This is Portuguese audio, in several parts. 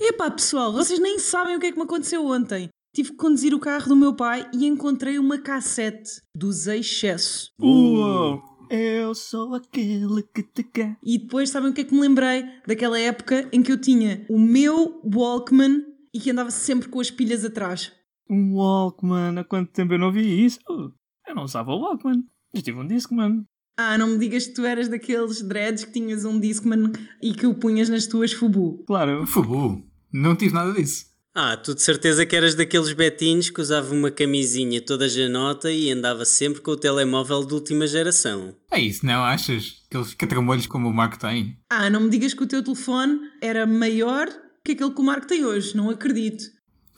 Epá, pessoal, vocês nem sabem o que é que me aconteceu ontem. Tive que conduzir o carro do meu pai e encontrei uma cassete dos Excesso. Uou! Eu sou aquele que te quer. E depois, sabem o que é que me lembrei? Daquela época em que eu tinha o meu Walkman e que andava sempre com as pilhas atrás. Um Walkman, há quanto tempo eu não vi isso? Eu não usava o Walkman. Eu tive um Discman. Ah, não me digas que tu eras daqueles dreads que tinhas um Discman e que o punhas nas tuas fubu. Claro. Fubu. Não tive nada disso. Ah, tu de certeza que eras daqueles betinhos que usava uma camisinha toda janota e andava sempre com o telemóvel de última geração. É isso, não achas? Aqueles catramolhos como o Marco tem. Ah, não me digas que o teu telefone era maior que aquele que o Marco tem hoje. Não acredito.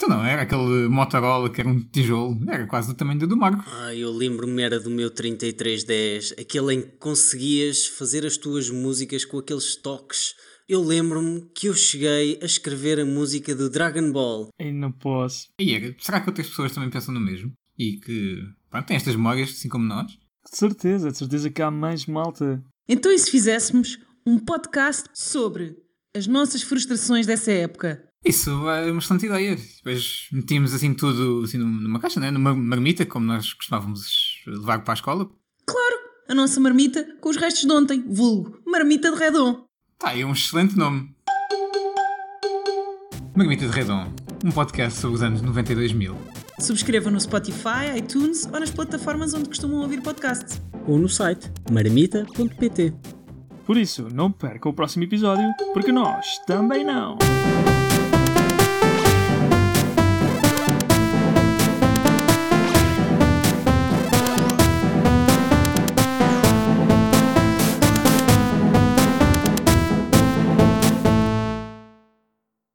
Então não, era aquele Motorola que era um tijolo. Era quase do tamanho do do Marco. Ah, eu lembro-me era do meu 3310, aquele em que conseguias fazer as tuas músicas com aqueles toques. Eu lembro-me que eu cheguei a escrever a música do Dragon Ball. E não posso. E era, será que outras pessoas também pensam no mesmo? E que, pronto, têm estas memórias assim como nós? De certeza, de certeza que há mais malta. Então, e se fizéssemos um podcast sobre as nossas frustrações dessa época? Isso é uma excelente ideia. Depois metíamos assim tudo assim, numa caixa, né? numa marmita, como nós costumávamos levar para a escola. Claro, a nossa marmita com os restos de ontem, vulgo marmita de redom. Tá, é um excelente nome. Marmita de Redon, um podcast sobre os anos 92 mil. Subscreva no Spotify, iTunes ou nas plataformas onde costumam ouvir podcasts. Ou no site marmita.pt. Por isso, não perca o próximo episódio, porque nós também não.